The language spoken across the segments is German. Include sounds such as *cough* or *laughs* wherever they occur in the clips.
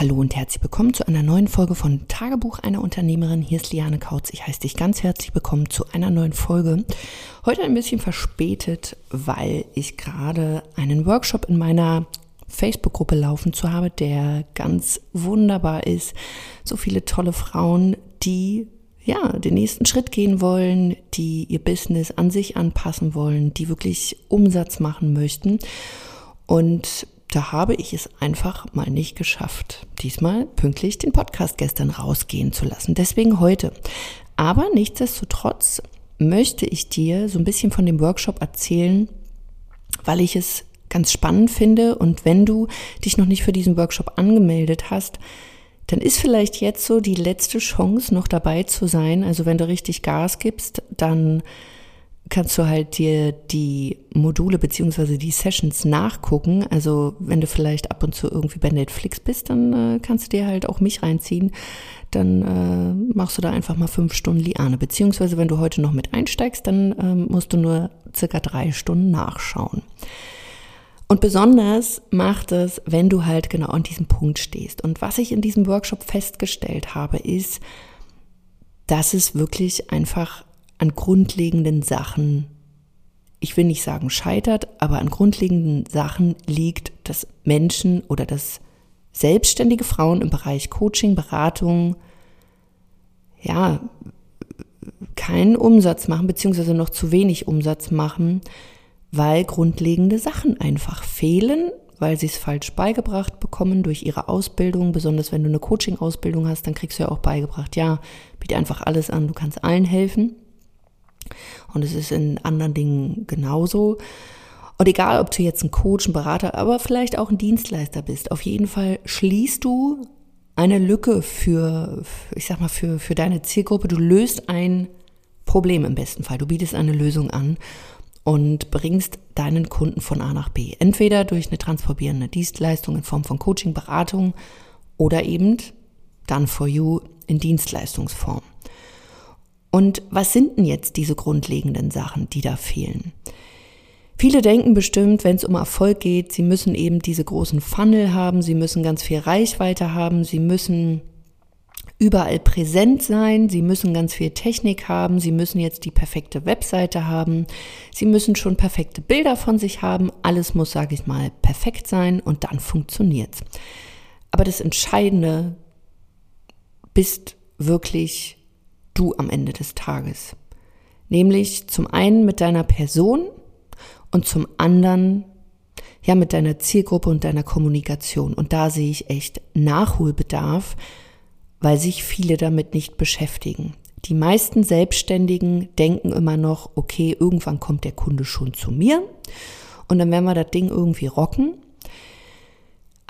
Hallo und herzlich willkommen zu einer neuen Folge von Tagebuch einer Unternehmerin. Hier ist Liane Kautz. Ich heiße dich ganz herzlich willkommen zu einer neuen Folge. Heute ein bisschen verspätet, weil ich gerade einen Workshop in meiner Facebook-Gruppe laufen zu habe, der ganz wunderbar ist. So viele tolle Frauen, die ja, den nächsten Schritt gehen wollen, die ihr Business an sich anpassen wollen, die wirklich Umsatz machen möchten. Und da habe ich es einfach mal nicht geschafft, diesmal pünktlich den Podcast gestern rausgehen zu lassen. Deswegen heute. Aber nichtsdestotrotz möchte ich dir so ein bisschen von dem Workshop erzählen, weil ich es ganz spannend finde. Und wenn du dich noch nicht für diesen Workshop angemeldet hast, dann ist vielleicht jetzt so die letzte Chance, noch dabei zu sein. Also wenn du richtig Gas gibst, dann kannst du halt dir die Module beziehungsweise die Sessions nachgucken. Also wenn du vielleicht ab und zu irgendwie bei Netflix bist, dann äh, kannst du dir halt auch mich reinziehen. Dann äh, machst du da einfach mal fünf Stunden Liane. Beziehungsweise wenn du heute noch mit einsteigst, dann äh, musst du nur circa drei Stunden nachschauen. Und besonders macht es, wenn du halt genau an diesem Punkt stehst. Und was ich in diesem Workshop festgestellt habe, ist, dass es wirklich einfach an grundlegenden Sachen, ich will nicht sagen scheitert, aber an grundlegenden Sachen liegt, dass Menschen oder dass selbstständige Frauen im Bereich Coaching, Beratung, ja, keinen Umsatz machen, beziehungsweise noch zu wenig Umsatz machen, weil grundlegende Sachen einfach fehlen, weil sie es falsch beigebracht bekommen durch ihre Ausbildung. Besonders wenn du eine Coaching-Ausbildung hast, dann kriegst du ja auch beigebracht, ja, biete einfach alles an, du kannst allen helfen. Und es ist in anderen Dingen genauso. Und egal, ob du jetzt ein Coach, ein Berater, aber vielleicht auch ein Dienstleister bist, auf jeden Fall schließt du eine Lücke für, ich sag mal, für, für deine Zielgruppe. Du löst ein Problem im besten Fall. Du bietest eine Lösung an und bringst deinen Kunden von A nach B. Entweder durch eine transformierende Dienstleistung in Form von Coaching, Beratung oder eben done for you in Dienstleistungsform. Und was sind denn jetzt diese grundlegenden Sachen, die da fehlen? Viele denken bestimmt, wenn es um Erfolg geht, sie müssen eben diese großen Funnel haben, sie müssen ganz viel Reichweite haben, sie müssen überall präsent sein, sie müssen ganz viel Technik haben, sie müssen jetzt die perfekte Webseite haben, sie müssen schon perfekte Bilder von sich haben, alles muss, sage ich mal, perfekt sein und dann funktioniert's. Aber das Entscheidende bist wirklich du am Ende des Tages. Nämlich zum einen mit deiner Person und zum anderen ja mit deiner Zielgruppe und deiner Kommunikation. Und da sehe ich echt Nachholbedarf, weil sich viele damit nicht beschäftigen. Die meisten Selbstständigen denken immer noch, okay, irgendwann kommt der Kunde schon zu mir und dann werden wir das Ding irgendwie rocken.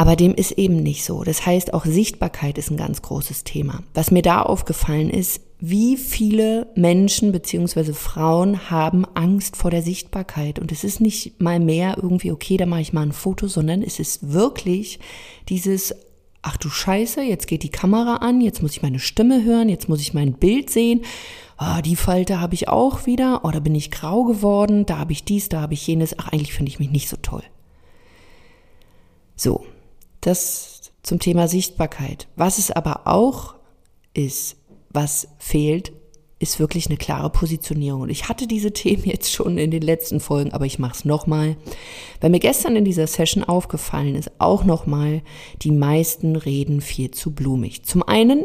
Aber dem ist eben nicht so. Das heißt, auch Sichtbarkeit ist ein ganz großes Thema. Was mir da aufgefallen ist, wie viele Menschen beziehungsweise Frauen haben Angst vor der Sichtbarkeit. Und es ist nicht mal mehr irgendwie, okay, da mache ich mal ein Foto, sondern es ist wirklich dieses, ach du Scheiße, jetzt geht die Kamera an, jetzt muss ich meine Stimme hören, jetzt muss ich mein Bild sehen. Oh, die Falte habe ich auch wieder, oh, da bin ich grau geworden, da habe ich dies, da habe ich jenes. Ach, eigentlich finde ich mich nicht so toll. So, das zum Thema Sichtbarkeit. Was es aber auch ist, was fehlt, ist wirklich eine klare Positionierung. Und ich hatte diese *laughs* Themen jetzt schon in den letzten Folgen, aber ich mache es nochmal. Weil mir gestern in dieser Session aufgefallen ist, auch nochmal, die meisten reden viel zu blumig. Zum einen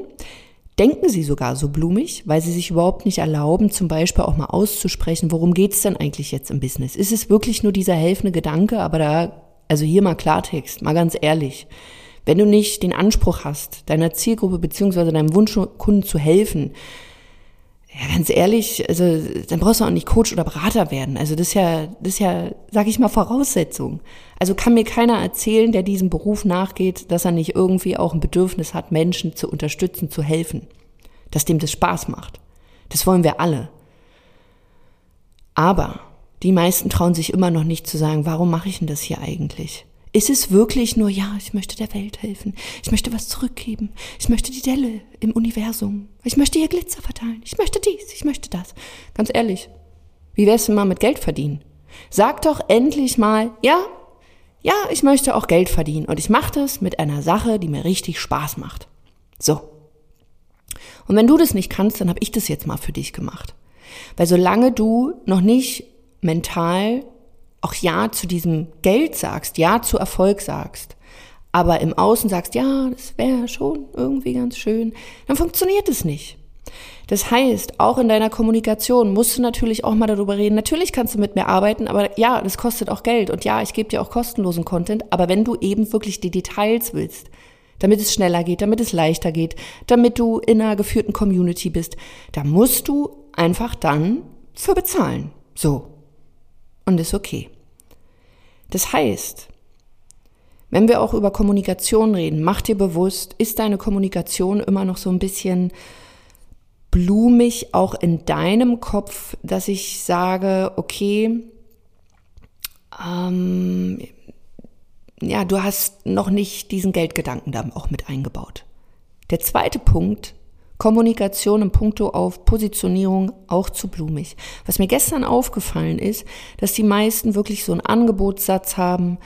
denken sie sogar so blumig, weil sie sich überhaupt nicht erlauben, zum Beispiel auch mal auszusprechen, worum geht es denn eigentlich jetzt im Business? Ist es wirklich nur dieser helfende Gedanke, aber da, also hier mal Klartext, mal ganz ehrlich. Wenn du nicht den Anspruch hast, deiner Zielgruppe beziehungsweise deinem Wunschkunden zu helfen, ja, ganz ehrlich, also dann brauchst du auch nicht Coach oder Berater werden. Also das ist ja, das ist ja, sag ich mal, Voraussetzung. Also kann mir keiner erzählen, der diesem Beruf nachgeht, dass er nicht irgendwie auch ein Bedürfnis hat, Menschen zu unterstützen, zu helfen. Dass dem das Spaß macht. Das wollen wir alle. Aber die meisten trauen sich immer noch nicht zu sagen, warum mache ich denn das hier eigentlich? Ist es wirklich nur, ja, ich möchte der Welt helfen, ich möchte was zurückgeben, ich möchte die Delle im Universum, ich möchte ihr Glitzer verteilen, ich möchte dies, ich möchte das. Ganz ehrlich, wie wär's denn mal mit Geld verdienen? Sag doch endlich mal, ja, Ja, ich möchte auch Geld verdienen und ich mache das mit einer Sache, die mir richtig Spaß macht. So. Und wenn du das nicht kannst, dann habe ich das jetzt mal für dich gemacht. Weil solange du noch nicht mental auch Ja zu diesem Geld sagst, Ja zu Erfolg sagst, aber im Außen sagst, ja, das wäre schon irgendwie ganz schön, dann funktioniert es nicht. Das heißt, auch in deiner Kommunikation musst du natürlich auch mal darüber reden. Natürlich kannst du mit mir arbeiten, aber ja, das kostet auch Geld. Und ja, ich gebe dir auch kostenlosen Content. Aber wenn du eben wirklich die Details willst, damit es schneller geht, damit es leichter geht, damit du in einer geführten Community bist, da musst du einfach dann für bezahlen. So. Und ist okay. Das heißt, wenn wir auch über Kommunikation reden, mach dir bewusst, ist deine Kommunikation immer noch so ein bisschen blumig auch in deinem Kopf, dass ich sage, okay, ähm, ja, du hast noch nicht diesen Geldgedanken da auch mit eingebaut. Der zweite Punkt, Kommunikation im Punkto auf Positionierung auch zu blumig. Was mir gestern aufgefallen ist, dass die meisten wirklich so einen Angebotssatz haben,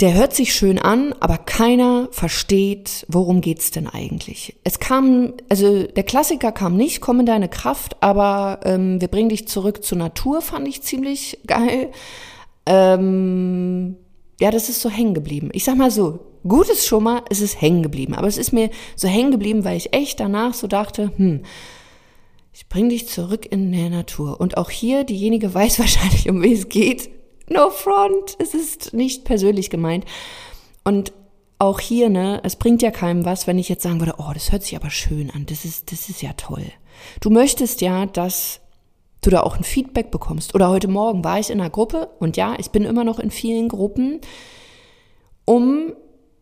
der hört sich schön an, aber keiner versteht, worum geht's denn eigentlich. Es kam, also der Klassiker kam nicht, komm in deine Kraft, aber ähm, wir bringen dich zurück zur Natur, fand ich ziemlich geil. Ähm, ja, das ist so hängen geblieben. Ich sag mal so, gut ist schon mal, es ist hängen geblieben. Aber es ist mir so hängen geblieben, weil ich echt danach so dachte, hm, ich bring dich zurück in der Natur. Und auch hier, diejenige *laughs* weiß wahrscheinlich, um wen es geht. No front, es ist nicht persönlich gemeint. Und auch hier, ne, es bringt ja keinem was, wenn ich jetzt sagen würde, oh, das hört sich aber schön an, das ist, das ist ja toll. Du möchtest ja, dass du da auch ein Feedback bekommst. Oder heute Morgen war ich in einer Gruppe und ja, ich bin immer noch in vielen Gruppen, um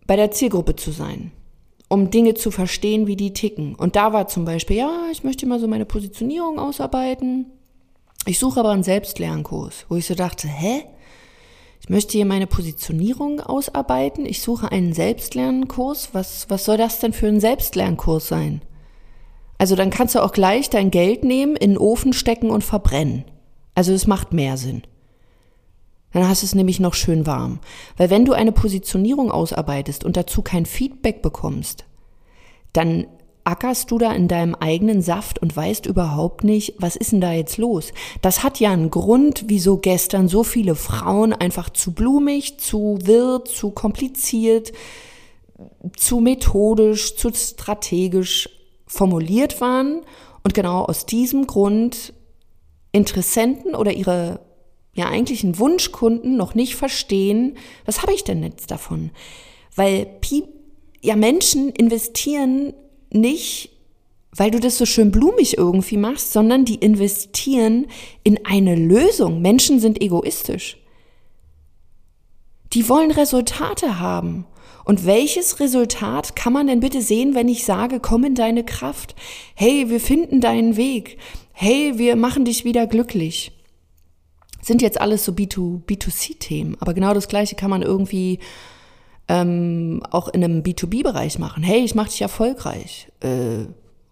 bei der Zielgruppe zu sein, um Dinge zu verstehen, wie die ticken. Und da war zum Beispiel, ja, ich möchte mal so meine Positionierung ausarbeiten. Ich suche aber einen Selbstlernkurs, wo ich so dachte, hä? Ich möchte hier meine Positionierung ausarbeiten. Ich suche einen Selbstlernkurs. Was, was soll das denn für ein Selbstlernkurs sein? Also dann kannst du auch gleich dein Geld nehmen, in den Ofen stecken und verbrennen. Also es macht mehr Sinn. Dann hast du es nämlich noch schön warm. Weil wenn du eine Positionierung ausarbeitest und dazu kein Feedback bekommst, dann ackerst du da in deinem eigenen Saft und weißt überhaupt nicht, was ist denn da jetzt los? Das hat ja einen Grund, wieso gestern so viele Frauen einfach zu blumig, zu wirr, zu kompliziert, zu methodisch, zu strategisch formuliert waren und genau aus diesem Grund Interessenten oder ihre ja eigentlichen Wunschkunden noch nicht verstehen, was habe ich denn jetzt davon? Weil ja Menschen investieren nicht, weil du das so schön blumig irgendwie machst, sondern die investieren in eine Lösung. Menschen sind egoistisch. Die wollen Resultate haben. Und welches Resultat kann man denn bitte sehen, wenn ich sage, komm in deine Kraft? Hey, wir finden deinen Weg. Hey, wir machen dich wieder glücklich. Sind jetzt alles so B2, B2C-Themen, aber genau das Gleiche kann man irgendwie ähm, auch in einem B2B-Bereich machen. Hey, ich mache dich erfolgreich. Äh,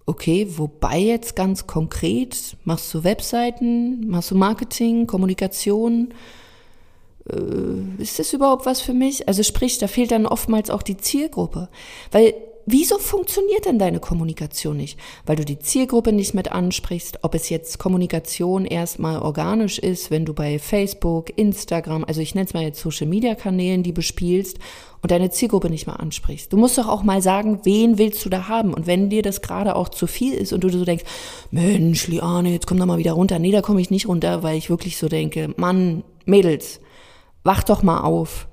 okay, wobei jetzt ganz konkret, machst du Webseiten, machst du Marketing, Kommunikation? Äh, ist das überhaupt was für mich? Also sprich, da fehlt dann oftmals auch die Zielgruppe. Weil Wieso funktioniert denn deine Kommunikation nicht? Weil du die Zielgruppe nicht mit ansprichst, ob es jetzt Kommunikation erstmal organisch ist, wenn du bei Facebook, Instagram, also ich nenne es mal jetzt Social Media Kanälen, die bespielst und deine Zielgruppe nicht mal ansprichst. Du musst doch auch mal sagen, wen willst du da haben? Und wenn dir das gerade auch zu viel ist und du so denkst, Mensch, Liane, jetzt komm doch mal wieder runter. Nee, da komme ich nicht runter, weil ich wirklich so denke, Mann, Mädels, wach doch mal auf.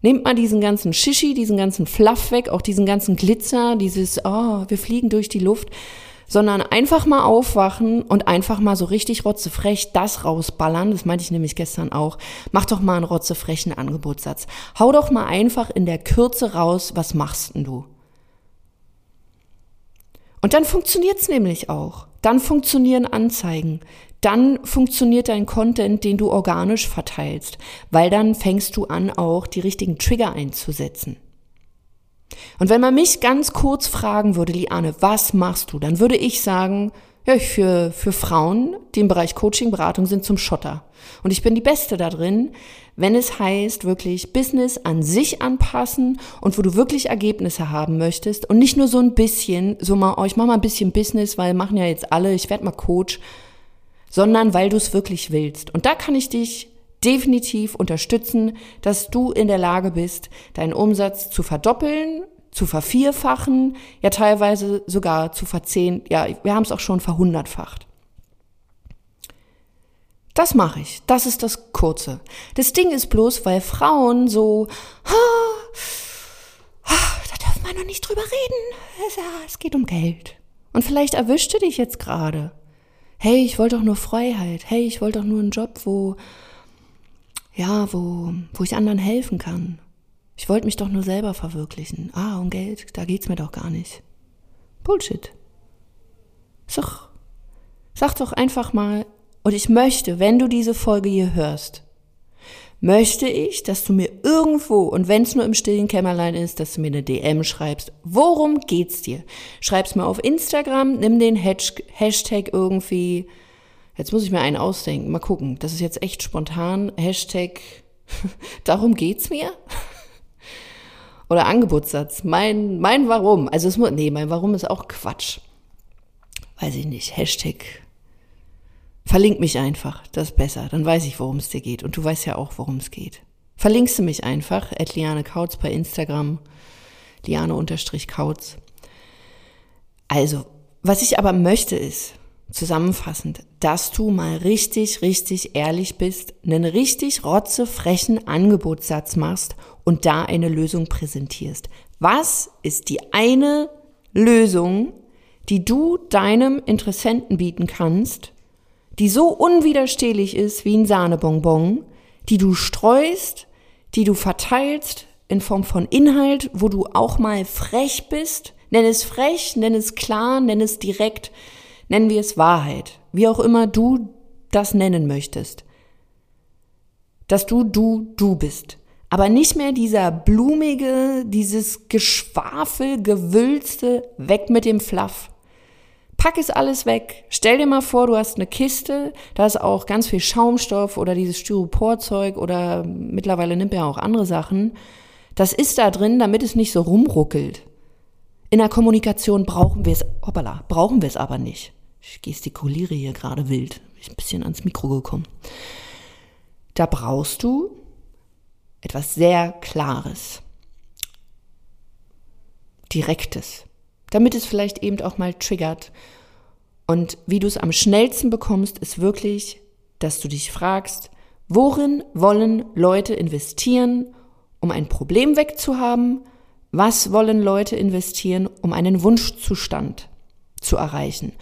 Nehmt mal diesen ganzen Shishi, diesen ganzen Fluff weg, auch diesen ganzen Glitzer, dieses, oh, wir fliegen durch die Luft, sondern einfach mal aufwachen und einfach mal so richtig rotzefrech das rausballern. Das meinte ich nämlich gestern auch. Mach doch mal einen rotzefrechen Angebotssatz. Hau doch mal einfach in der Kürze raus, was machst denn du? Und dann funktioniert's nämlich auch. Dann funktionieren Anzeigen dann funktioniert dein Content, den du organisch verteilst, weil dann fängst du an, auch die richtigen Trigger einzusetzen. Und wenn man mich ganz kurz fragen würde, Liane, was machst du? Dann würde ich sagen, ja, für, für Frauen, die im Bereich Coaching, Beratung sind, zum Schotter. Und ich bin die Beste da drin, wenn es heißt, wirklich Business an sich anpassen und wo du wirklich Ergebnisse haben möchtest und nicht nur so ein bisschen, so mal, oh, ich mach mal ein bisschen Business, weil machen ja jetzt alle, ich werde mal Coach, sondern weil du es wirklich willst. Und da kann ich dich definitiv unterstützen, dass du in der Lage bist, deinen Umsatz zu verdoppeln, zu vervierfachen, ja teilweise sogar zu verzehn, ja, wir haben es auch schon verhundertfacht. Das mache ich. Das ist das Kurze. Das Ding ist bloß, weil Frauen so, da dürfen wir noch nicht drüber reden. Es geht um Geld. Und vielleicht erwischte dich jetzt gerade. Hey, ich wollte doch nur Freiheit. Hey, ich wollte doch nur einen Job, wo, ja, wo, wo ich anderen helfen kann. Ich wollte mich doch nur selber verwirklichen. Ah, um Geld, da geht's mir doch gar nicht. Bullshit. Sag, sag doch einfach mal, und ich möchte, wenn du diese Folge hier hörst, möchte ich, dass du mir irgendwo, und wenn es nur im stillen Kämmerlein ist, dass du mir eine DM schreibst. Worum geht's dir? Schreib's mir auf Instagram, nimm den Hashtag irgendwie, jetzt muss ich mir einen ausdenken, mal gucken, das ist jetzt echt spontan, Hashtag, *laughs* darum geht's mir? *laughs* Oder Angebotssatz, mein, mein Warum, also es muss, nee, mein Warum ist auch Quatsch. Weiß ich nicht, Hashtag, Verlink mich einfach, das ist besser. Dann weiß ich, worum es dir geht. Und du weißt ja auch, worum es geht. Verlinkst du mich einfach, at Liane Kautz bei Instagram, Liane-Kautz. Also, was ich aber möchte ist, zusammenfassend, dass du mal richtig, richtig ehrlich bist, einen richtig rotzefrechen Angebotssatz machst und da eine Lösung präsentierst. Was ist die eine Lösung, die du deinem Interessenten bieten kannst, die so unwiderstehlich ist wie ein Sahnebonbon, die du streust, die du verteilst in Form von Inhalt, wo du auch mal frech bist. Nenn es frech, nenn es klar, nenn es direkt, nennen wir es Wahrheit. Wie auch immer du das nennen möchtest. Dass du du du bist. Aber nicht mehr dieser blumige, dieses Geschwafel, gewülste, weg mit dem Fluff. Pack es alles weg. Stell dir mal vor, du hast eine Kiste, da ist auch ganz viel Schaumstoff oder dieses Styroporzeug oder mittlerweile nimmt er auch andere Sachen. Das ist da drin, damit es nicht so rumruckelt. In der Kommunikation brauchen wir es, hoppala, brauchen wir es aber nicht. Ich gestikuliere hier gerade wild. Ich bin ein bisschen ans Mikro gekommen. Da brauchst du etwas sehr Klares. Direktes damit es vielleicht eben auch mal triggert. Und wie du es am schnellsten bekommst, ist wirklich, dass du dich fragst, worin wollen Leute investieren, um ein Problem wegzuhaben? Was wollen Leute investieren, um einen Wunschzustand zu erreichen?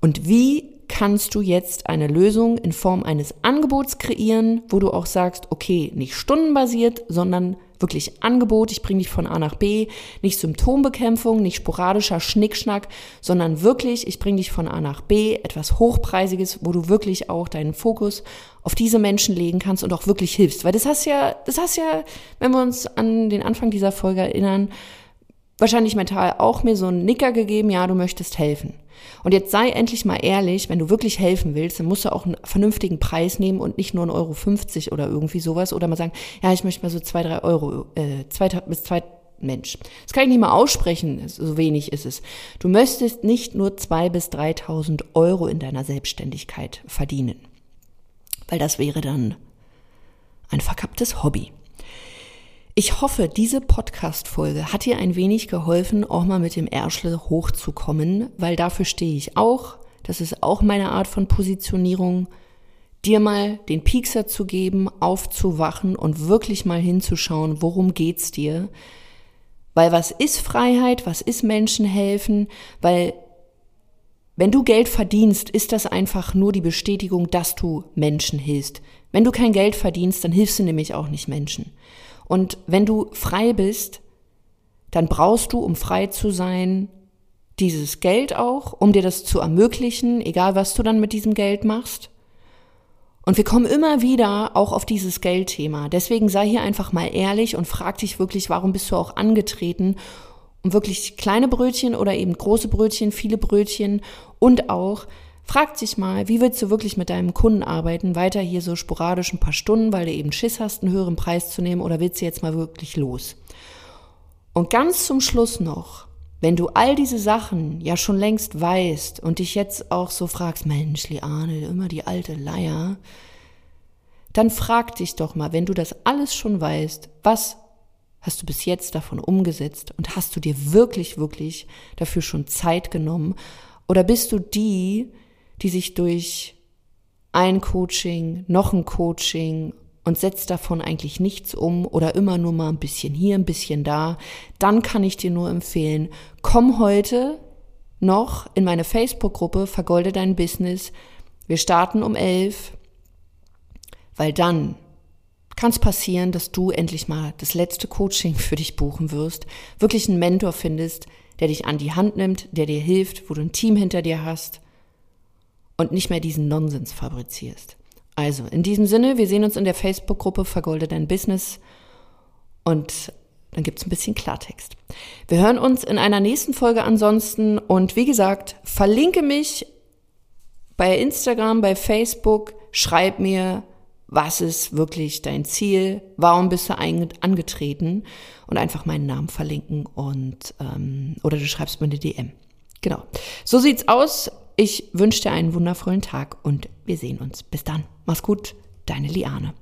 Und wie kannst du jetzt eine Lösung in Form eines Angebots kreieren, wo du auch sagst, okay, nicht stundenbasiert, sondern wirklich Angebot, ich bringe dich von A nach B, nicht Symptombekämpfung, nicht sporadischer Schnickschnack, sondern wirklich, ich bringe dich von A nach B, etwas Hochpreisiges, wo du wirklich auch deinen Fokus auf diese Menschen legen kannst und auch wirklich hilfst. Weil das hast ja, das hast ja, wenn wir uns an den Anfang dieser Folge erinnern, wahrscheinlich mental auch mir so einen Nicker gegeben, ja, du möchtest helfen. Und jetzt sei endlich mal ehrlich, wenn du wirklich helfen willst, dann musst du auch einen vernünftigen Preis nehmen und nicht nur 1,50 Euro oder irgendwie sowas. Oder mal sagen, ja, ich möchte mal so zwei, drei Euro, äh, zwei bis zwei, Mensch. Das kann ich nicht mal aussprechen, so wenig ist es. Du möchtest nicht nur zwei bis 3.000 Euro in deiner Selbstständigkeit verdienen. Weil das wäre dann ein verkapptes Hobby. Ich hoffe, diese Podcast-Folge hat dir ein wenig geholfen, auch mal mit dem Ärschle hochzukommen, weil dafür stehe ich auch. Das ist auch meine Art von Positionierung, dir mal den Piekser zu geben, aufzuwachen und wirklich mal hinzuschauen, worum geht's dir? Weil was ist Freiheit? Was ist Menschen helfen? Weil wenn du Geld verdienst, ist das einfach nur die Bestätigung, dass du Menschen hilfst. Wenn du kein Geld verdienst, dann hilfst du nämlich auch nicht Menschen. Und wenn du frei bist, dann brauchst du, um frei zu sein, dieses Geld auch, um dir das zu ermöglichen, egal was du dann mit diesem Geld machst. Und wir kommen immer wieder auch auf dieses Geldthema. Deswegen sei hier einfach mal ehrlich und frag dich wirklich, warum bist du auch angetreten, um wirklich kleine Brötchen oder eben große Brötchen, viele Brötchen und auch, Frag dich mal, wie willst du wirklich mit deinem Kunden arbeiten? Weiter hier so sporadisch ein paar Stunden, weil du eben Schiss hast, einen höheren Preis zu nehmen oder willst du jetzt mal wirklich los? Und ganz zum Schluss noch, wenn du all diese Sachen ja schon längst weißt und dich jetzt auch so fragst, Mensch, Liane, immer die alte Leier, dann frag dich doch mal, wenn du das alles schon weißt, was hast du bis jetzt davon umgesetzt und hast du dir wirklich, wirklich dafür schon Zeit genommen? Oder bist du die, die sich durch ein Coaching, noch ein Coaching und setzt davon eigentlich nichts um oder immer nur mal ein bisschen hier, ein bisschen da, dann kann ich dir nur empfehlen, komm heute noch in meine Facebook-Gruppe Vergolde dein Business. Wir starten um elf, weil dann kann es passieren, dass du endlich mal das letzte Coaching für dich buchen wirst, wirklich einen Mentor findest, der dich an die Hand nimmt, der dir hilft, wo du ein Team hinter dir hast und nicht mehr diesen Nonsens fabrizierst. Also, in diesem Sinne, wir sehen uns in der Facebook-Gruppe Vergolde dein Business und dann gibt's ein bisschen Klartext. Wir hören uns in einer nächsten Folge ansonsten und wie gesagt, verlinke mich bei Instagram, bei Facebook, schreib mir, was ist wirklich dein Ziel, warum bist du angetreten und einfach meinen Namen verlinken und ähm, oder du schreibst mir eine DM. Genau. So sieht's aus. Ich wünsche dir einen wundervollen Tag und wir sehen uns. Bis dann. Mach's gut, deine Liane.